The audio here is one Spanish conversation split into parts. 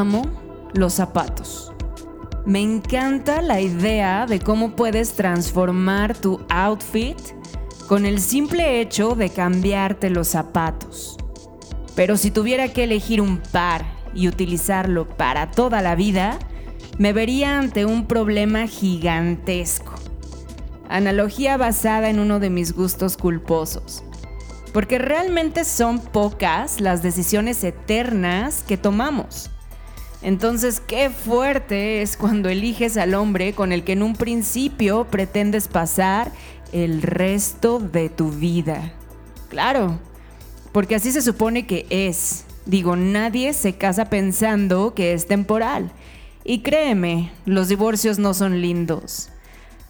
amo los zapatos. Me encanta la idea de cómo puedes transformar tu outfit con el simple hecho de cambiarte los zapatos. Pero si tuviera que elegir un par y utilizarlo para toda la vida, me vería ante un problema gigantesco. Analogía basada en uno de mis gustos culposos. Porque realmente son pocas las decisiones eternas que tomamos. Entonces, qué fuerte es cuando eliges al hombre con el que en un principio pretendes pasar el resto de tu vida. Claro, porque así se supone que es. Digo, nadie se casa pensando que es temporal. Y créeme, los divorcios no son lindos.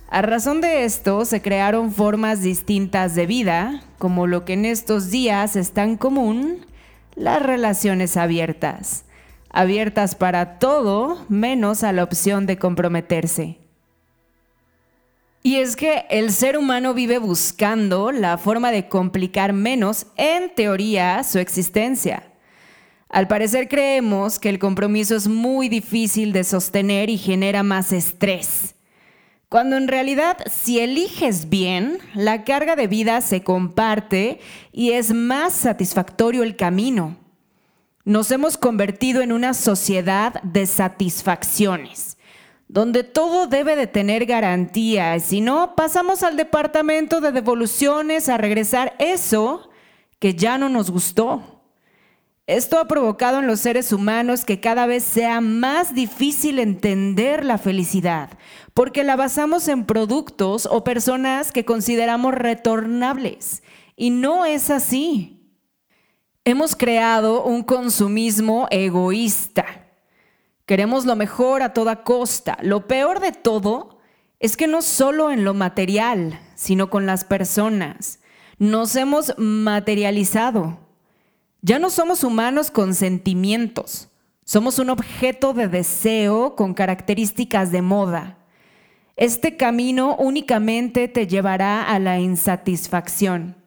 A razón de esto, se crearon formas distintas de vida, como lo que en estos días es tan común, las relaciones abiertas abiertas para todo menos a la opción de comprometerse. Y es que el ser humano vive buscando la forma de complicar menos, en teoría, su existencia. Al parecer creemos que el compromiso es muy difícil de sostener y genera más estrés. Cuando en realidad, si eliges bien, la carga de vida se comparte y es más satisfactorio el camino. Nos hemos convertido en una sociedad de satisfacciones, donde todo debe de tener garantía. Si no, pasamos al departamento de devoluciones a regresar eso que ya no nos gustó. Esto ha provocado en los seres humanos que cada vez sea más difícil entender la felicidad, porque la basamos en productos o personas que consideramos retornables. Y no es así. Hemos creado un consumismo egoísta. Queremos lo mejor a toda costa. Lo peor de todo es que no solo en lo material, sino con las personas. Nos hemos materializado. Ya no somos humanos con sentimientos. Somos un objeto de deseo con características de moda. Este camino únicamente te llevará a la insatisfacción.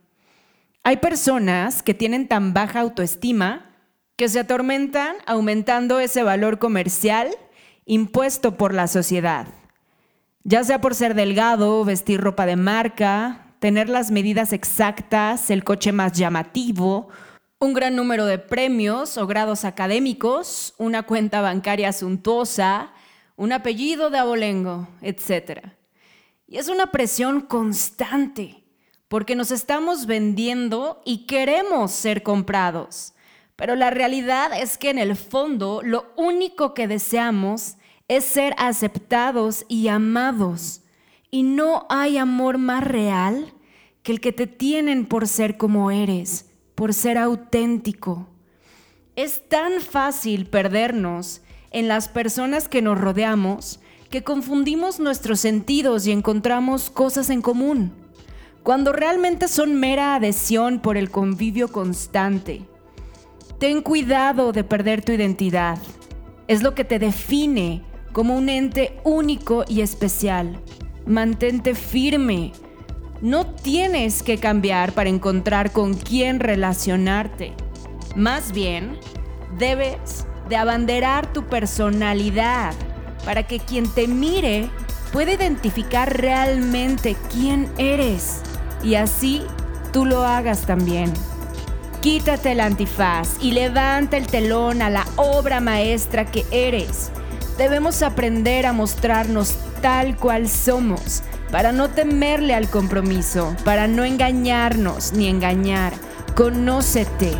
Hay personas que tienen tan baja autoestima que se atormentan aumentando ese valor comercial impuesto por la sociedad. Ya sea por ser delgado, vestir ropa de marca, tener las medidas exactas, el coche más llamativo, un gran número de premios o grados académicos, una cuenta bancaria suntuosa, un apellido de abolengo, etc. Y es una presión constante porque nos estamos vendiendo y queremos ser comprados. Pero la realidad es que en el fondo lo único que deseamos es ser aceptados y amados. Y no hay amor más real que el que te tienen por ser como eres, por ser auténtico. Es tan fácil perdernos en las personas que nos rodeamos que confundimos nuestros sentidos y encontramos cosas en común cuando realmente son mera adhesión por el convivio constante. Ten cuidado de perder tu identidad. Es lo que te define como un ente único y especial. Mantente firme. No tienes que cambiar para encontrar con quién relacionarte. Más bien, debes de abanderar tu personalidad para que quien te mire pueda identificar realmente quién eres y así tú lo hagas también. Quítate el antifaz y levanta el telón a la obra maestra que eres. Debemos aprender a mostrarnos tal cual somos, para no temerle al compromiso, para no engañarnos ni engañar. Conócete.